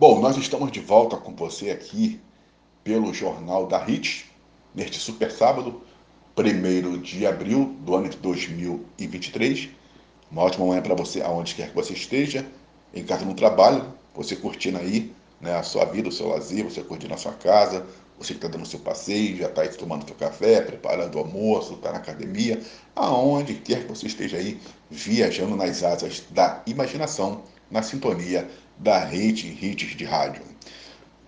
Bom, nós estamos de volta com você aqui pelo Jornal da RIT, neste super sábado, 1 de abril do ano de 2023. Uma ótima manhã para você, aonde quer que você esteja, em casa no trabalho, você curtindo aí né, a sua vida, o seu lazer, você curtindo a sua casa, você que está dando seu passeio, já está aí tomando seu café, preparando o almoço, está na academia, aonde quer que você esteja aí, viajando nas asas da imaginação, na sintonia da rede Hits de rádio.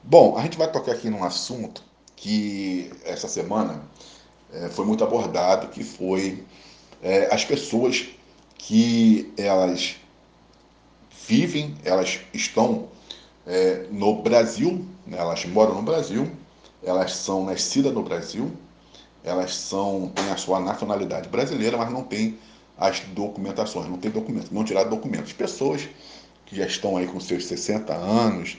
Bom, a gente vai tocar aqui num assunto que essa semana é, foi muito abordado, que foi é, as pessoas que elas vivem, elas estão é, no Brasil, né, elas moram no Brasil, elas são nascidas no Brasil, elas são têm a sua nacionalidade brasileira, mas não têm as documentações, não tem documentos, não tiraram documentos. Pessoas que já estão aí com seus 60 anos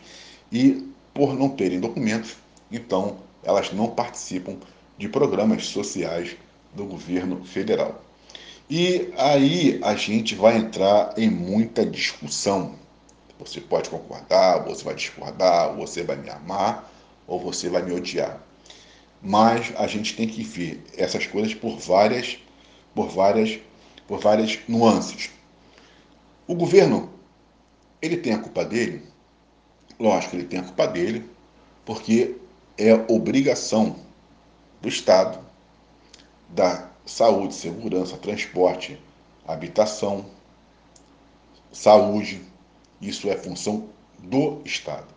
e por não terem documentos, então elas não participam de programas sociais do governo federal. E aí a gente vai entrar em muita discussão. Você pode concordar, você vai discordar, você vai me amar ou você vai me odiar. Mas a gente tem que ver essas coisas por várias por várias por várias nuances. O governo ele tem a culpa dele? Lógico, ele tem a culpa dele, porque é obrigação do Estado da saúde, segurança, transporte, habitação, saúde. Isso é função do Estado.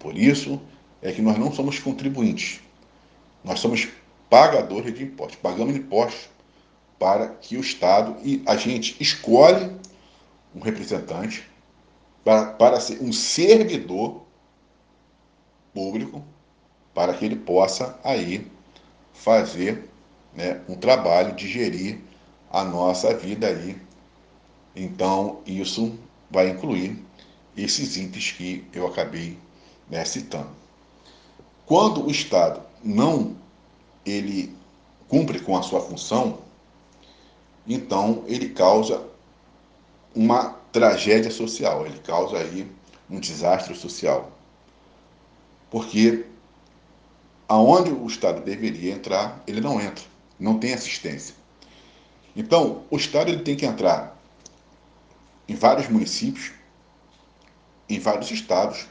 Por isso é que nós não somos contribuintes. Nós somos pagadores de impostos. Pagamos impostos para que o Estado e a gente escolhe um representante para, para ser um servidor público para que ele possa aí fazer né, um trabalho de gerir a nossa vida aí. Então, isso vai incluir esses itens que eu acabei né, citando. Quando o Estado não ele cumpre com a sua função, então ele causa uma tragédia social, ele causa aí um desastre social. Porque aonde o Estado deveria entrar, ele não entra, não tem assistência. Então, o Estado ele tem que entrar em vários municípios, em vários estados,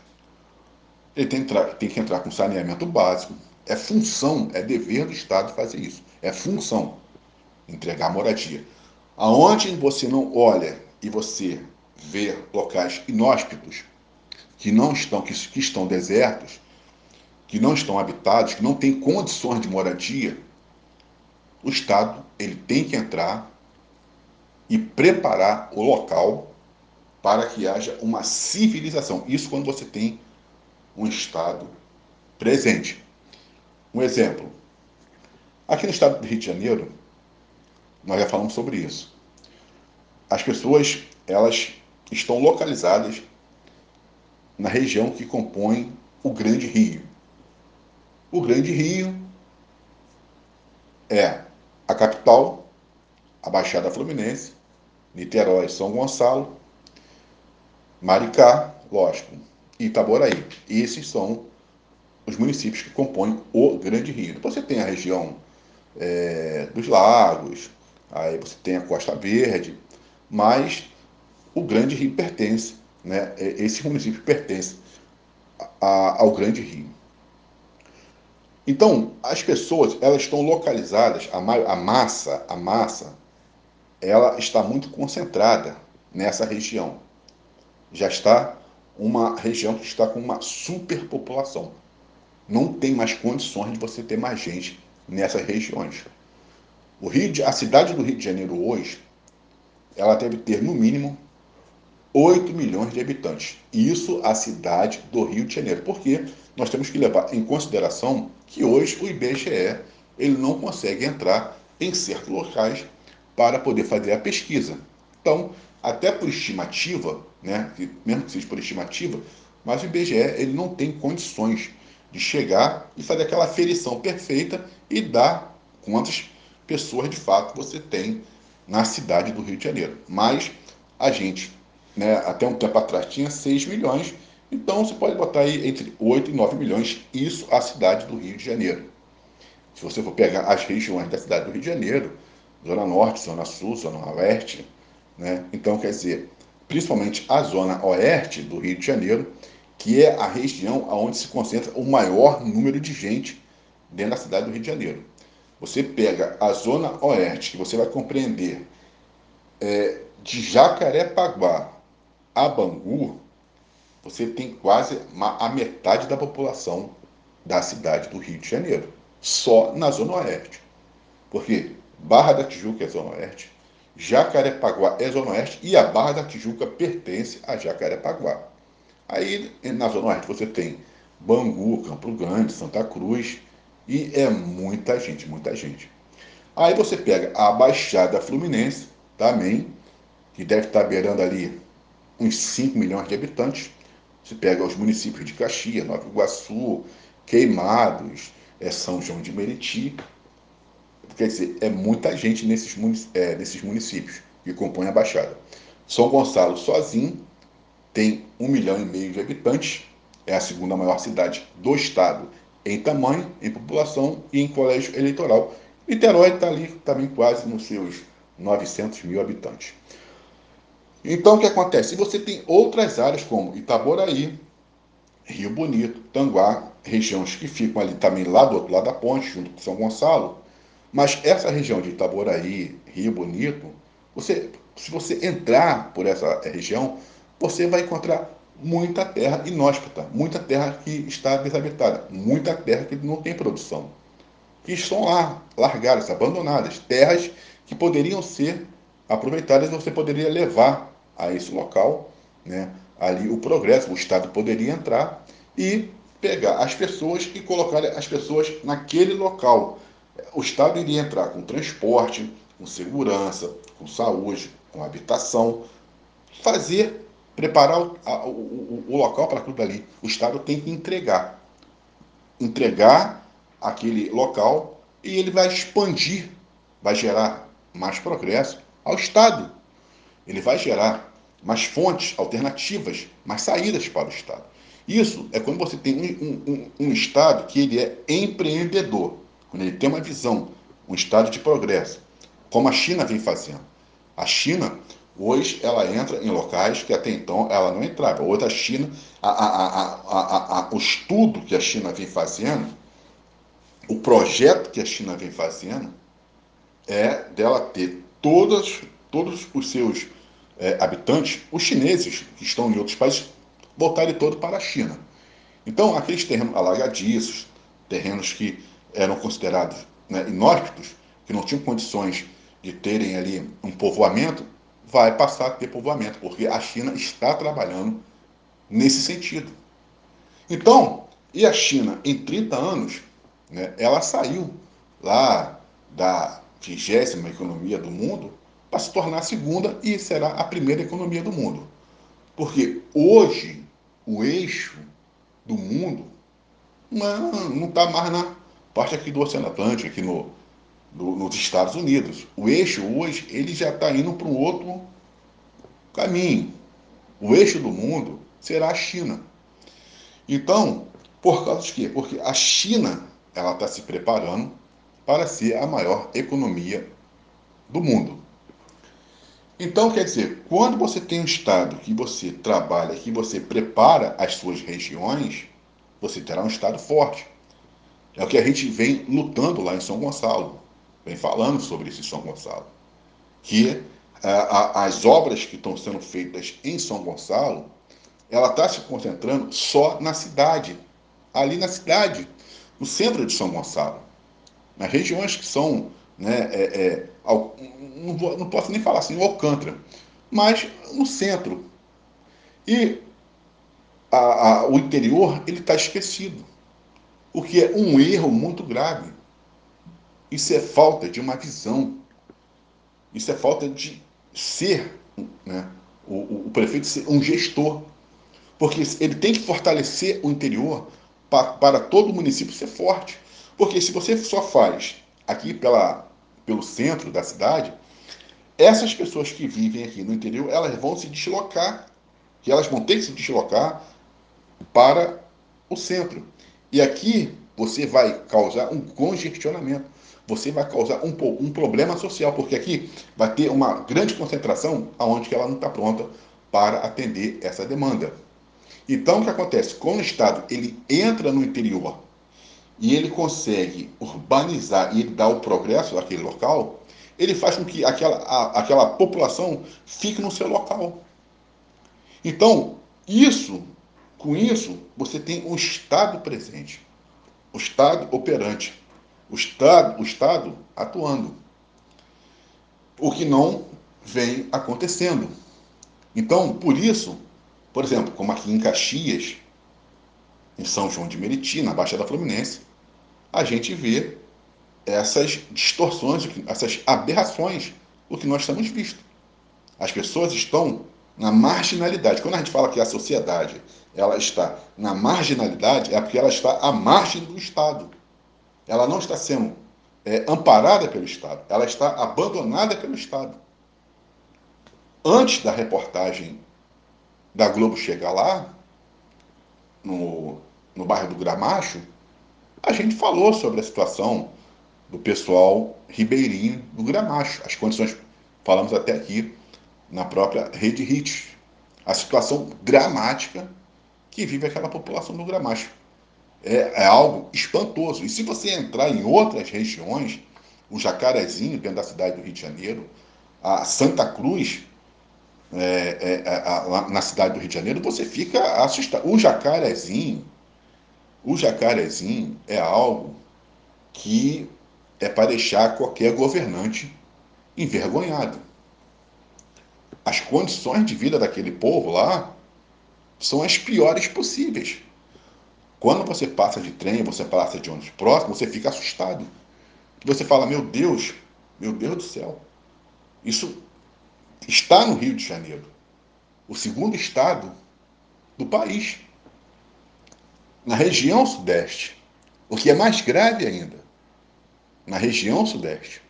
ele tem que, entrar, tem que entrar com saneamento básico. É função, é dever do Estado fazer isso. É função entregar moradia. Aonde você não olha e você vê locais inóspitos que não estão que, que estão desertos, que não estão habitados, que não têm condições de moradia, o Estado ele tem que entrar e preparar o local para que haja uma civilização. Isso quando você tem um Estado presente. Um exemplo. Aqui no estado do Rio de Janeiro, nós já falamos sobre isso. As pessoas, elas estão localizadas na região que compõe o Grande Rio. O Grande Rio é a capital, a Baixada Fluminense, Niterói, São Gonçalo, Maricá, lógico, e Itaboraí. Esses são os municípios que compõem o Grande Rio. Depois você tem a região é, dos lagos, aí você tem a Costa Verde, mas o Grande Rio pertence, né? esse município pertence a, ao Grande Rio. Então, as pessoas, elas estão localizadas, a, a massa, a massa, ela está muito concentrada nessa região. Já está uma região que está com uma superpopulação. Não tem mais condições de você ter mais gente nessas regiões. O Rio de, a cidade do Rio de Janeiro hoje, ela deve ter no mínimo 8 milhões de habitantes. Isso a cidade do Rio de Janeiro. Porque nós temos que levar em consideração que hoje o IBGE ele não consegue entrar em certos locais para poder fazer a pesquisa. Então, até por estimativa, né, mesmo que seja por estimativa, mas o IBGE ele não tem condições de chegar e fazer aquela aferição perfeita e dar quantas pessoas de fato você tem na cidade do Rio de Janeiro. Mas a gente, né, até um tempo atrás, tinha 6 milhões Então você pode botar aí entre 8 e 9 milhões, isso a cidade do Rio de Janeiro. Se você for pegar as regiões da cidade do Rio de Janeiro, Zona Norte, Zona Sul, Zona Oeste, né? Então, quer dizer, principalmente a Zona Oeste do Rio de Janeiro, que é a região onde se concentra o maior número de gente dentro da cidade do Rio de Janeiro. Você pega a Zona Oeste, que você vai compreender é, de Jacarepaguá a Bangu, você tem quase a metade da população da cidade do Rio de Janeiro, só na Zona Oeste. Porque Barra da Tijuca é Zona Oeste, Jacarepaguá é Zona Oeste e a Barra da Tijuca pertence a Jacarepaguá. Aí na Zona Oeste você tem Bangu, Campo Grande, Santa Cruz e é muita gente, muita gente. Aí você pega a Baixada Fluminense também, que deve estar beirando ali uns 5 milhões de habitantes. Você pega os municípios de Caxias, Nova Iguaçu, Queimados, é São João de Meriti. Quer dizer, é muita gente nesses, é, nesses municípios que compõem a Baixada. São Gonçalo sozinho tem um milhão e meio de habitantes, é a segunda maior cidade do estado em tamanho, em população e em colégio eleitoral. Niterói está ali também quase nos seus 900 mil habitantes. Então, o que acontece? Você tem outras áreas como Itaboraí, Rio Bonito, Tanguá, regiões que ficam ali também lá do outro lado da ponte, junto com São Gonçalo. Mas essa região de Itaboraí, Rio Bonito, você, se você entrar por essa região, você vai encontrar muita terra inóspita, muita terra que está desabitada, muita terra que não tem produção, que estão lá, largadas, abandonadas, terras que poderiam ser aproveitadas você poderia levar a esse local, né, ali o progresso, o Estado poderia entrar e pegar as pessoas e colocar as pessoas naquele local. O Estado iria entrar com transporte, com segurança, com saúde, com habitação, fazer preparar o, a, o, o local para aquilo dali. O Estado tem que entregar. Entregar aquele local e ele vai expandir, vai gerar mais progresso ao Estado. Ele vai gerar mais fontes alternativas, mais saídas para o Estado. Isso é quando você tem um, um, um, Estado que ele é empreendedor, quando ele tem uma visão, um Estado de progresso, como a China vem fazendo. A China Hoje ela entra em locais que até então ela não entrava. Hoje a China, a, a, a, o estudo que a China vem fazendo, o projeto que a China vem fazendo, é dela ter todas, todos os seus é, habitantes, os chineses que estão em outros países, voltarem todo para a China. Então, aqueles terrenos alagadiços, terrenos que eram considerados né, inóspitos, que não tinham condições de terem ali um povoamento, vai passar a ter povoamento, porque a China está trabalhando nesse sentido. Então, e a China, em 30 anos, né, ela saiu lá da vigésima economia do mundo para se tornar a segunda e será a primeira economia do mundo. Porque hoje o eixo do mundo não está mais na parte aqui do Oceano Atlântico, aqui no, nos Estados Unidos. O eixo hoje ele já está indo para um outro caminho. O eixo do mundo será a China. Então, por causa de quê? Porque a China ela está se preparando para ser a maior economia do mundo. Então, quer dizer, quando você tem um Estado que você trabalha, que você prepara as suas regiões, você terá um Estado forte. É o que a gente vem lutando lá em São Gonçalo vem falando sobre esse São Gonçalo, que a, a, as obras que estão sendo feitas em São Gonçalo, ela está se concentrando só na cidade, ali na cidade, no centro de São Gonçalo, nas regiões que são, né, é, é, ao, não, vou, não posso nem falar assim, o Alcântara, mas no centro. E a, o interior ele está esquecido, o que é um erro muito grave. Isso é falta de uma visão. Isso é falta de ser, né, o, o prefeito ser um gestor. Porque ele tem que fortalecer o interior para, para todo o município ser forte. Porque se você só faz aqui pela, pelo centro da cidade, essas pessoas que vivem aqui no interior, elas vão se deslocar, que elas vão ter que se deslocar para o centro. E aqui você vai causar um congestionamento, você vai causar um, um problema social, porque aqui vai ter uma grande concentração aonde ela não está pronta para atender essa demanda. Então, o que acontece? Quando o Estado ele entra no interior e ele consegue urbanizar e dá o progresso daquele local, ele faz com que aquela, a, aquela população fique no seu local. Então, isso, com isso, você tem um Estado presente, o Estado operante, o Estado, o Estado atuando. O que não vem acontecendo. Então, por isso, por exemplo, como aqui em Caxias, em São João de Meriti, na Baixada Fluminense, a gente vê essas distorções, essas aberrações do que nós temos visto. As pessoas estão na marginalidade. Quando a gente fala que a sociedade ela está na marginalidade, é porque ela está à margem do Estado. Ela não está sendo é, amparada pelo Estado, ela está abandonada pelo Estado. Antes da reportagem da Globo chegar lá, no, no bairro do Gramacho, a gente falou sobre a situação do pessoal ribeirinho do Gramacho, as condições, falamos até aqui na própria Rede HIT, a situação dramática que vive aquela população do Gramacho. É, é, algo espantoso. E se você entrar em outras regiões, o Jacarezinho, dentro da cidade do Rio de Janeiro, a Santa Cruz, é, é, a, na cidade do Rio de Janeiro, você fica assustado. O Jacarezinho, o Jacarezinho é algo que é para deixar qualquer governante envergonhado. As condições de vida daquele povo lá são as piores possíveis. Quando você passa de trem, você passa de ônibus próximo, você fica assustado. Você fala, meu Deus, meu Deus do céu. Isso está no Rio de Janeiro, o segundo estado do país. Na região sudeste, o que é mais grave ainda, na região sudeste.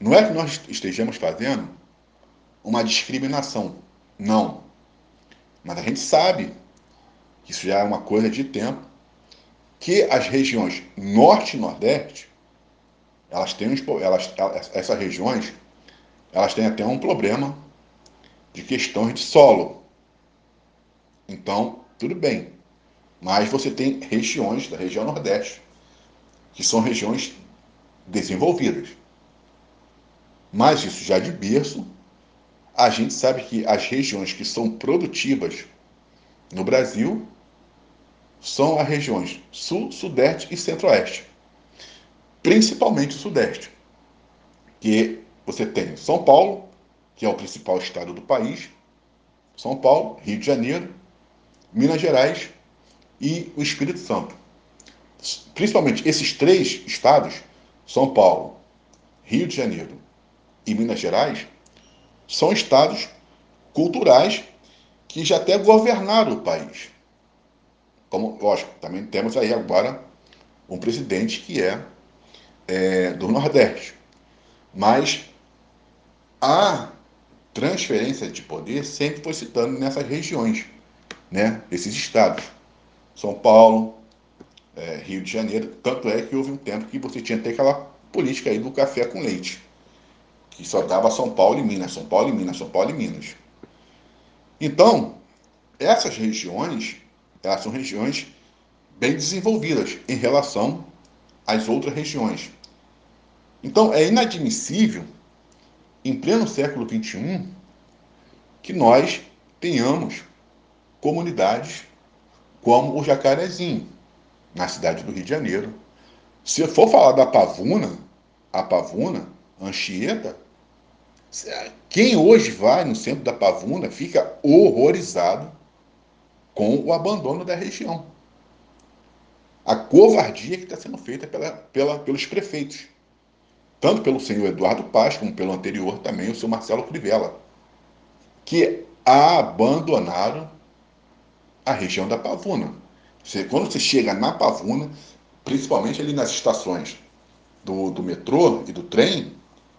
Não é que nós estejamos fazendo uma discriminação. Não. Mas a gente sabe isso já é uma coisa de tempo, que as regiões norte e nordeste, elas têm elas, essas regiões, elas têm até um problema de questões de solo. Então, tudo bem. Mas você tem regiões da região nordeste, que são regiões desenvolvidas. Mas isso já de berço a gente sabe que as regiões que são produtivas no Brasil são as regiões sul, sudeste e centro-oeste. Principalmente o sudeste, que você tem São Paulo, que é o principal estado do país, São Paulo, Rio de Janeiro, Minas Gerais e o Espírito Santo. Principalmente esses três estados, São Paulo, Rio de Janeiro e Minas Gerais, são estados culturais que já até governaram o país. Lógico, também temos aí agora um presidente que é, é do Nordeste. Mas a transferência de poder sempre foi citando nessas regiões, né? esses estados. São Paulo, é, Rio de Janeiro. Tanto é que houve um tempo que você tinha até aquela política aí do café com leite que só dava São Paulo e Minas, São Paulo e Minas, São Paulo e Minas. Então, essas regiões, elas são regiões bem desenvolvidas em relação às outras regiões. Então, é inadmissível, em pleno século XXI, que nós tenhamos comunidades como o Jacarezinho, na cidade do Rio de Janeiro. Se eu for falar da Pavuna, a Pavuna, Anchieta, quem hoje vai no centro da Pavuna fica horrorizado com o abandono da região. A covardia que está sendo feita pela, pela, pelos prefeitos. Tanto pelo senhor Eduardo Paz, como pelo anterior também, o senhor Marcelo Crivella, que abandonaram a região da Pavuna. Você, quando você chega na Pavuna, principalmente ali nas estações do, do metrô e do trem,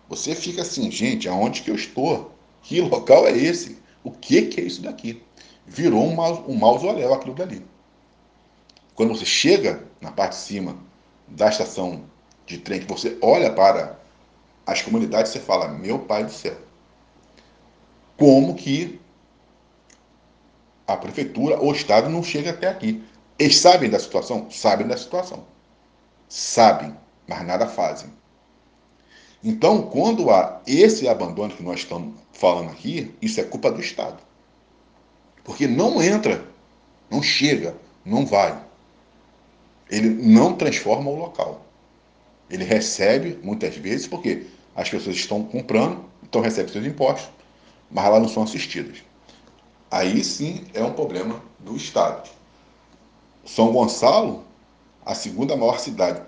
você fica assim, gente, aonde que eu estou? Que local é esse? O que, que é isso daqui? Virou um, um mausoléu aquilo dali. Quando você chega na parte de cima da estação de trem, que você olha para as comunidades, você fala: Meu pai do céu, como que a prefeitura ou o Estado não chega até aqui? Eles sabem da situação? Sabem da situação. Sabem, mas nada fazem. Então, quando há esse abandono que nós estamos falando aqui, isso é culpa do Estado. Porque não entra, não chega, não vai. Ele não transforma o local. Ele recebe, muitas vezes, porque as pessoas estão comprando, então recebem seus impostos, mas elas não são assistidas. Aí sim é um problema do Estado. São Gonçalo, a segunda maior cidade.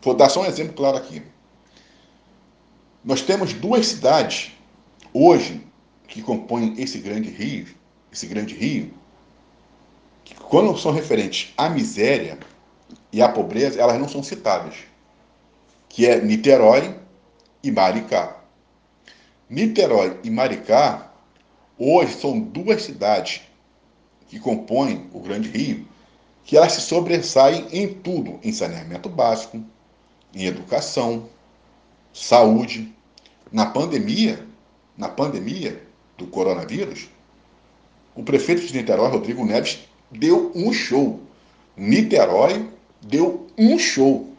Vou dar só um exemplo claro aqui. Nós temos duas cidades hoje que compõem esse grande rio, esse grande rio, que quando são referentes à miséria e à pobreza, elas não são citadas, que é Niterói e Maricá. Niterói e Maricá hoje são duas cidades que compõem o Grande Rio, que elas se sobressaem em tudo, em saneamento básico, em educação, saúde. Na pandemia, na pandemia do coronavírus, o prefeito de Niterói, Rodrigo Neves, deu um show. Niterói deu um show.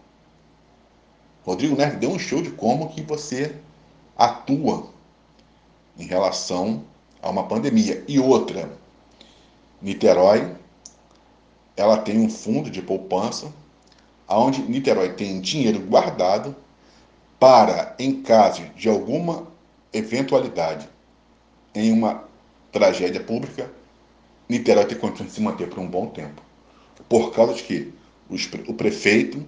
Rodrigo Neves deu um show de como que você atua em relação a uma pandemia. E outra, Niterói, ela tem um fundo de poupança, onde Niterói tem dinheiro guardado para, em caso de alguma eventualidade, em uma tragédia pública, Niterói tem condições de se manter por um bom tempo. Por causa de que o prefeito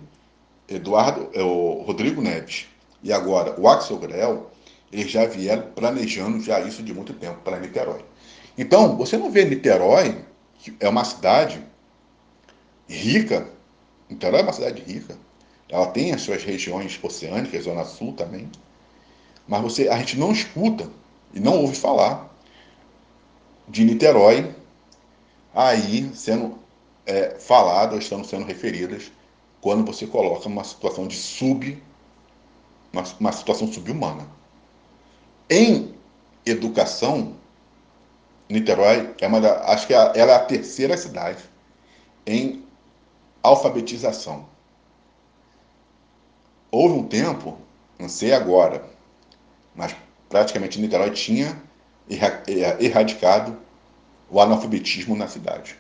Eduardo, é o Rodrigo Neves e agora o Axel Grell, eles já vieram planejando já isso de muito tempo para Niterói. Então, você não vê Niterói, que é uma cidade rica, Niterói é uma cidade rica, ela tem as suas regiões oceânicas, Zona Sul também, mas você, a gente não escuta e não ouve falar de Niterói aí sendo é, falado, estando sendo referidas quando você coloca uma situação de sub, uma, uma situação subhumana. Em educação, Niterói é uma da, acho que é ela é a terceira cidade em alfabetização. Houve um tempo, não sei agora, mas praticamente Niterói tinha erradicado o analfabetismo na cidade.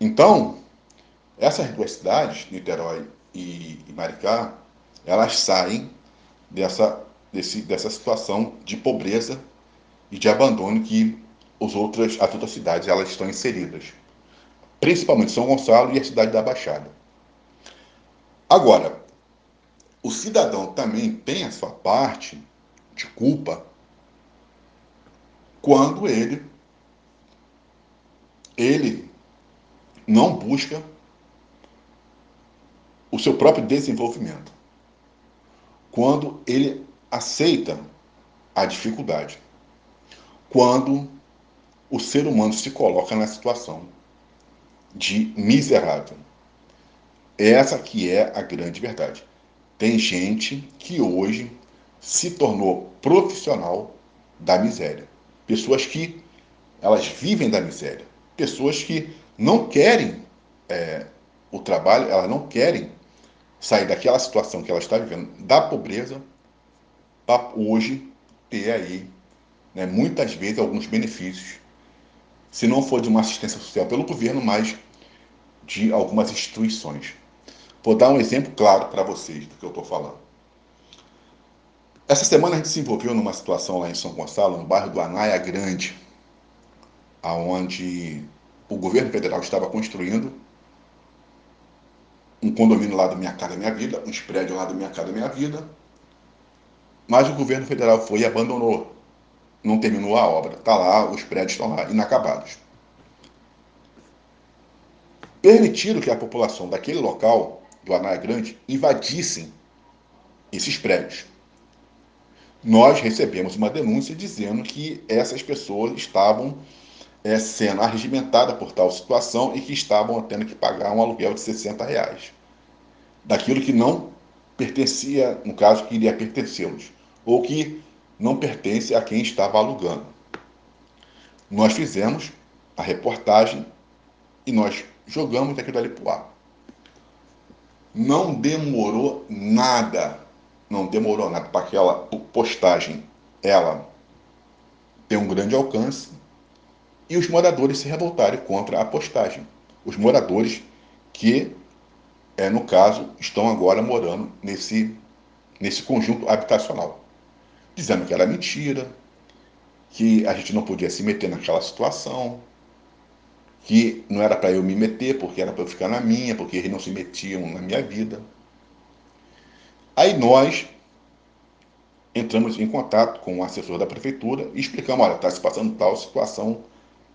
Então, essas duas cidades, Niterói e, Maricá, elas saem dessa, desse, dessa situação de pobreza e de abandono que os outras, as outras cidades elas estão inseridas. Principalmente São Gonçalo e a cidade da Baixada. Agora, o cidadão também tem a sua parte de culpa quando ele ele não busca o seu próprio desenvolvimento. Quando ele aceita a dificuldade. Quando o ser humano se coloca na situação de miserável. Essa que é a grande verdade. Tem gente que hoje se tornou profissional da miséria. Pessoas que elas vivem da miséria. Pessoas que não querem é, o trabalho, elas não querem sair daquela situação que ela está vivendo, da pobreza, para hoje ter aí, né, muitas vezes, alguns benefícios, se não for de uma assistência social pelo governo, mas de algumas instituições. Vou dar um exemplo claro para vocês do que eu estou falando. Essa semana a gente se envolveu numa situação lá em São Gonçalo, no bairro do Anaia Grande, aonde o governo federal estava construindo um condomínio lá do Minha Casa Minha Vida, uns prédios lá do Minha Casa Minha Vida, mas o governo federal foi e abandonou, não terminou a obra. Está lá, os prédios estão lá, inacabados. Permitiram que a população daquele local, do Anaia Grande, invadissem esses prédios. Nós recebemos uma denúncia dizendo que essas pessoas estavam é, sendo arregimentadas por tal situação e que estavam tendo que pagar um aluguel de 60 reais. Daquilo que não pertencia, no caso, que iria pertencê-los, ou que não pertence a quem estava alugando. Nós fizemos a reportagem e nós jogamos aquilo ali para o ar. Não demorou nada não demorou nada para aquela postagem ela ter um grande alcance e os moradores se revoltarem contra a postagem. Os moradores que, é, no caso, estão agora morando nesse, nesse conjunto habitacional, dizendo que era mentira, que a gente não podia se meter naquela situação, que não era para eu me meter, porque era para eu ficar na minha, porque eles não se metiam na minha vida. Aí nós entramos em contato com o assessor da prefeitura e explicamos, olha, está se passando tal situação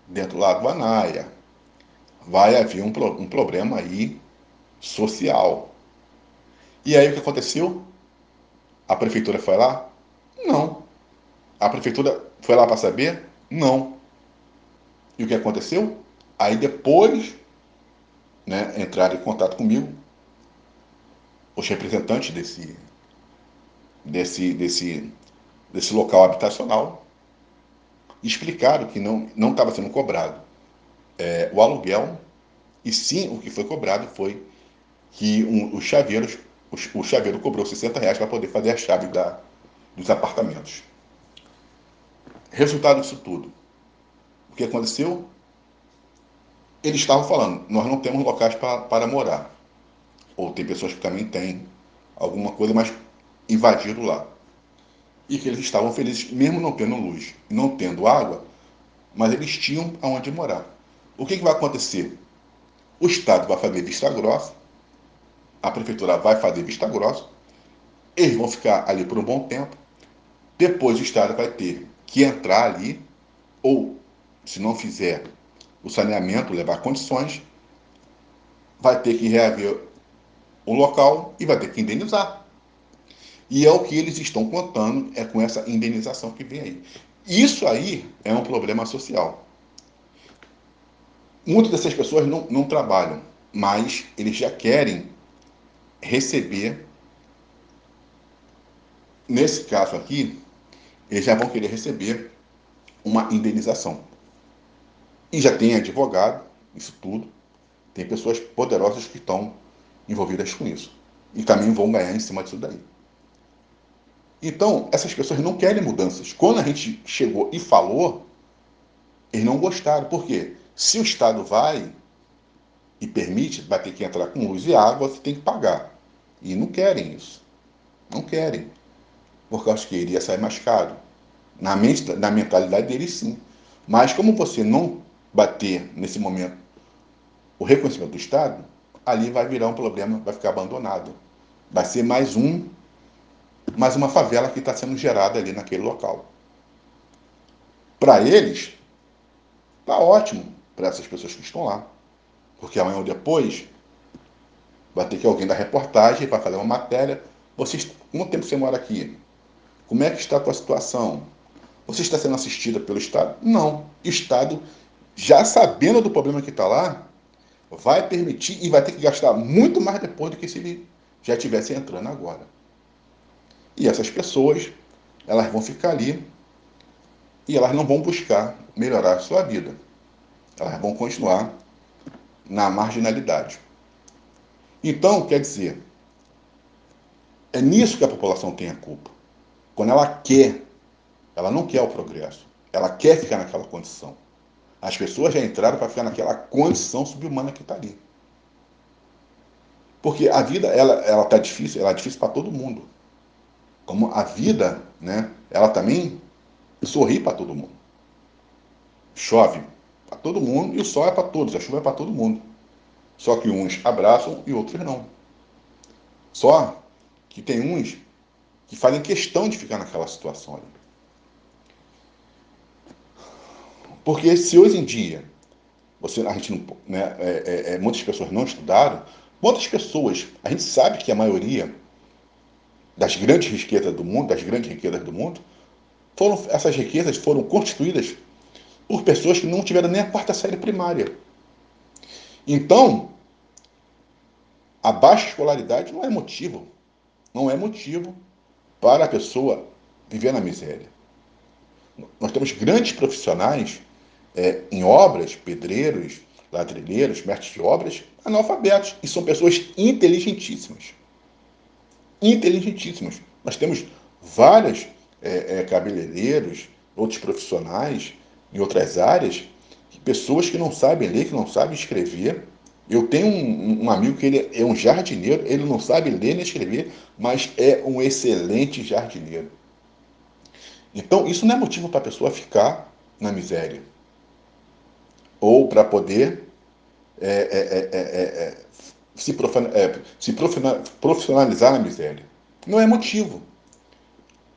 dentro lá do Anaia. Vai haver um, um problema aí social. E aí o que aconteceu? A prefeitura foi lá? Não. A prefeitura foi lá para saber? Não. E o que aconteceu? Aí depois, né, entraram em contato comigo os representantes desse, desse, desse, desse local habitacional explicaram que não estava sendo cobrado é, o aluguel e sim o que foi cobrado foi que um, os chaveiros o, o chaveiro cobrou 60 reais para poder fazer a chave da, dos apartamentos. Resultado disso tudo. O que aconteceu? Eles estavam falando, nós não temos locais para, para morar ou tem pessoas que também têm alguma coisa, mas invadiram lá. E que eles estavam felizes, mesmo não tendo luz, não tendo água, mas eles tinham aonde morar. O que, que vai acontecer? O Estado vai fazer vista grossa, a Prefeitura vai fazer vista grossa, eles vão ficar ali por um bom tempo, depois o Estado vai ter que entrar ali, ou, se não fizer o saneamento, levar condições, vai ter que reaver o local e vai ter que indenizar. E é o que eles estão contando, é com essa indenização que vem aí. Isso aí é um problema social. Muitas dessas pessoas não, não trabalham, mas eles já querem receber. Nesse caso aqui, eles já vão querer receber uma indenização. E já tem advogado, isso tudo. Tem pessoas poderosas que estão envolvidas com isso. E também vão ganhar em cima disso daí. Então, essas pessoas não querem mudanças. Quando a gente chegou e falou, eles não gostaram. Por quê? Se o Estado vai e permite, vai ter que entrar com luz e água, você tem que pagar. E não querem isso. Não querem. Porque acho que iria sair mais caro. Na, mente, na mentalidade deles, sim. Mas como você não bater nesse momento o reconhecimento do Estado, ali vai virar um problema, vai ficar abandonado. Vai ser mais um, mais uma favela que está sendo gerada ali naquele local. Para eles, tá ótimo para essas pessoas que estão lá. Porque amanhã ou depois vai ter que alguém da reportagem para fazer uma matéria. Vocês, quanto tempo você mora aqui? Como é que está a tua situação? Você está sendo assistida pelo Estado? Não. Estado, já sabendo do problema que está lá, vai permitir e vai ter que gastar muito mais depois do que se ele já estivesse entrando agora. E essas pessoas, elas vão ficar ali e elas não vão buscar melhorar a sua vida. Elas vão continuar na marginalidade. Então, quer dizer, é nisso que a população tem a culpa. Quando ela quer, ela não quer o progresso, ela quer ficar naquela condição. As pessoas já entraram para ficar naquela condição subhumana que está ali. Porque a vida, ela ela está difícil, ela é difícil para todo mundo. Como a vida, né, ela também sorri para todo mundo. Chove para todo mundo e o sol é para todos, a chuva é para todo mundo. Só que uns abraçam e outros não. Só que tem uns que fazem questão de ficar naquela situação ali. Porque se hoje em dia você, a gente não, né, é, é, é, muitas pessoas não estudaram, muitas pessoas, a gente sabe que a maioria das grandes riquezas do mundo, das grandes riquezas do mundo, foram, essas riquezas foram constituídas por pessoas que não tiveram nem a quarta série primária. Então, a baixa escolaridade não é motivo, não é motivo para a pessoa viver na miséria. Nós temos grandes profissionais é, em obras, pedreiros, ladrilheiros, mestres de obras, analfabetos, e são pessoas inteligentíssimas. Inteligentíssimas. Nós temos vários é, é, cabeleireiros, outros profissionais em outras áreas, pessoas que não sabem ler, que não sabem escrever. Eu tenho um, um amigo que ele é um jardineiro, ele não sabe ler nem escrever, mas é um excelente jardineiro. Então, isso não é motivo para a pessoa ficar na miséria. Ou para poder é, é, é, se, se profissionalizar na miséria. Não é motivo.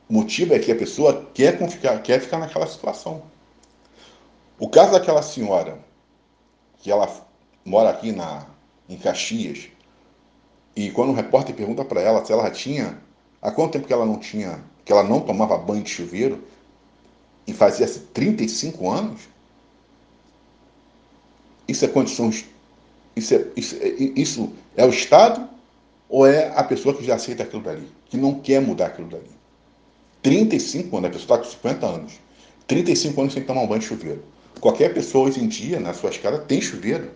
O motivo é que a pessoa quer ficar, quer ficar naquela situação. O caso daquela senhora, que ela mora aqui na, em Caxias, e quando o repórter pergunta para ela se ela tinha. Há quanto tempo que ela não tinha. que ela não tomava banho de chuveiro, e fazia 35 anos, isso é condições. Isso é, isso, é, isso é o Estado ou é a pessoa que já aceita aquilo dali, que não quer mudar aquilo dali? 35 anos, a pessoa está com 50 anos. 35 anos sem tomar um banho de chuveiro. Qualquer pessoa hoje em dia, na sua escada, tem chuveiro.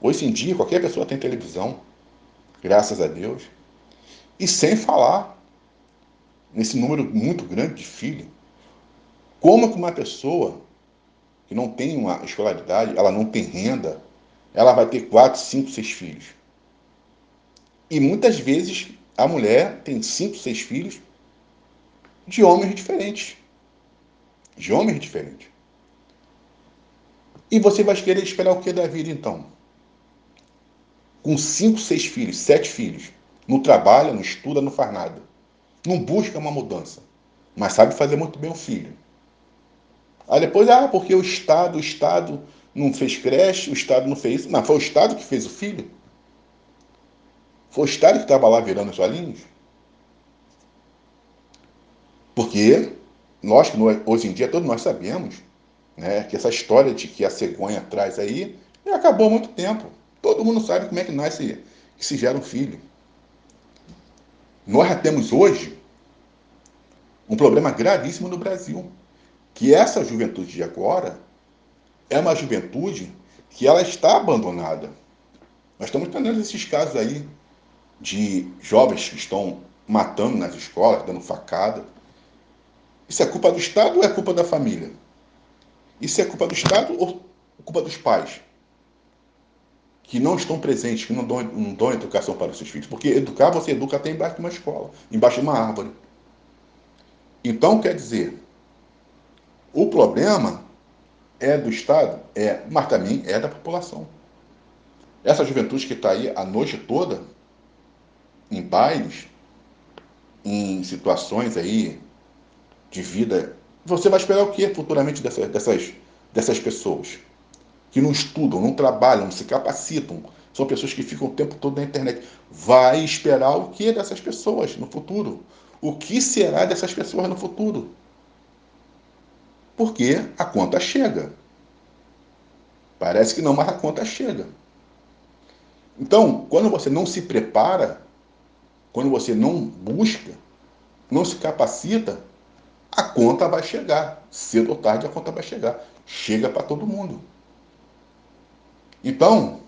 Hoje em dia, qualquer pessoa tem televisão. Graças a Deus. E sem falar nesse número muito grande de filhos. Como que uma pessoa que não tem uma escolaridade, ela não tem renda, ela vai ter quatro, cinco, seis filhos. E muitas vezes a mulher tem cinco, seis filhos de homens diferentes. De homens diferentes. E você vai querer esperar o que da vida então? Com cinco, seis filhos, sete filhos. Não trabalha, não estuda, não faz nada. Não busca uma mudança. Mas sabe fazer muito bem o filho. Aí depois, ah, porque o Estado, o Estado não fez creche, o Estado não fez isso. Mas foi o Estado que fez o filho? Foi o Estado que estava lá virando os olhinhos? Porque nós, que hoje em dia, todos nós sabemos né, que essa história de que a cegonha traz aí acabou há muito tempo. Todo mundo sabe como é que nasce, que se gera um filho. Nós já temos hoje um problema gravíssimo no Brasil que essa juventude de agora é uma juventude que ela está abandonada. Nós estamos tendo esses casos aí de jovens que estão matando nas escolas, dando facada. Isso é culpa do Estado ou é culpa da família? Isso é culpa do Estado ou culpa dos pais? Que não estão presentes, que não dão, não dão educação para os seus filhos. Porque educar, você educa até embaixo de uma escola, embaixo de uma árvore. Então, quer dizer, o problema é do Estado? É, mas também é da população. Essa juventude que está aí a noite toda, em bailes, em situações aí de vida, você vai esperar o que futuramente dessas, dessas, dessas pessoas? Que não estudam, não trabalham, não se capacitam, são pessoas que ficam o tempo todo na internet. Vai esperar o que dessas pessoas no futuro? O que será dessas pessoas no futuro? Porque a conta chega. Parece que não, mas a conta chega. Então, quando você não se prepara, quando você não busca, não se capacita, a conta vai chegar. Cedo ou tarde a conta vai chegar. Chega para todo mundo. Então,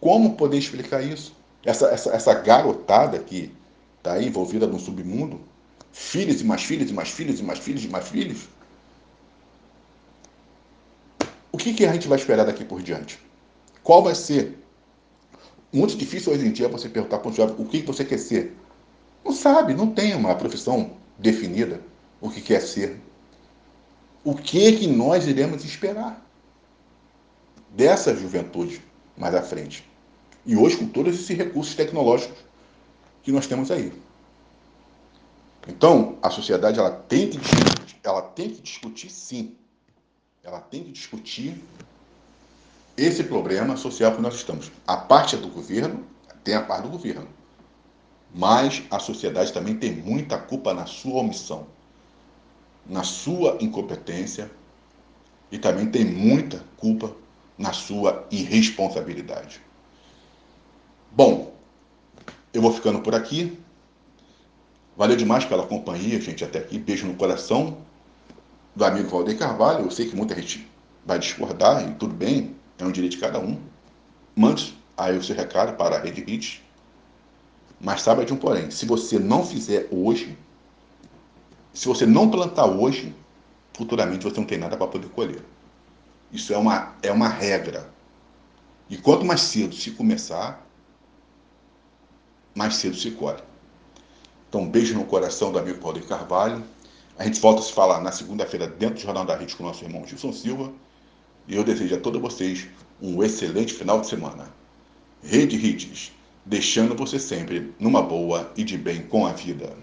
como poder explicar isso? Essa, essa, essa garotada que está envolvida no submundo, filhos e mais filhos e mais filhos e mais filhos e mais filhos, o que, que a gente vai esperar daqui por diante? Qual vai ser? Muito difícil hoje em dia você perguntar para um jovem o que, você quer ser. Não sabe, não tem uma profissão definida o que quer ser. O que que nós iremos esperar dessa juventude mais à frente? E hoje com todos esses recursos tecnológicos que nós temos aí. Então, a sociedade ela tem que ela tem que discutir sim ela tem que discutir esse problema social que nós estamos. A parte é do governo tem a parte do governo. Mas a sociedade também tem muita culpa na sua omissão, na sua incompetência e também tem muita culpa na sua irresponsabilidade. Bom, eu vou ficando por aqui. Valeu demais pela companhia, gente, até aqui. Beijo no coração do amigo Valdeir Carvalho. Eu sei que muita gente vai discordar e tudo bem, é um direito de cada um. Mande aí o seu recado para a Rede Hits. Mas saiba de um porém, se você não fizer hoje, se você não plantar hoje, futuramente você não tem nada para poder colher. Isso é uma, é uma regra. E quanto mais cedo se começar, mais cedo se colhe. Então, um beijo no coração do amigo Paulo de Carvalho. A gente volta a se falar na segunda-feira dentro do Jornal da Rede com o nosso irmão Gilson Silva. E eu desejo a todos vocês um excelente final de semana. Rede Hits, deixando você sempre numa boa e de bem com a vida.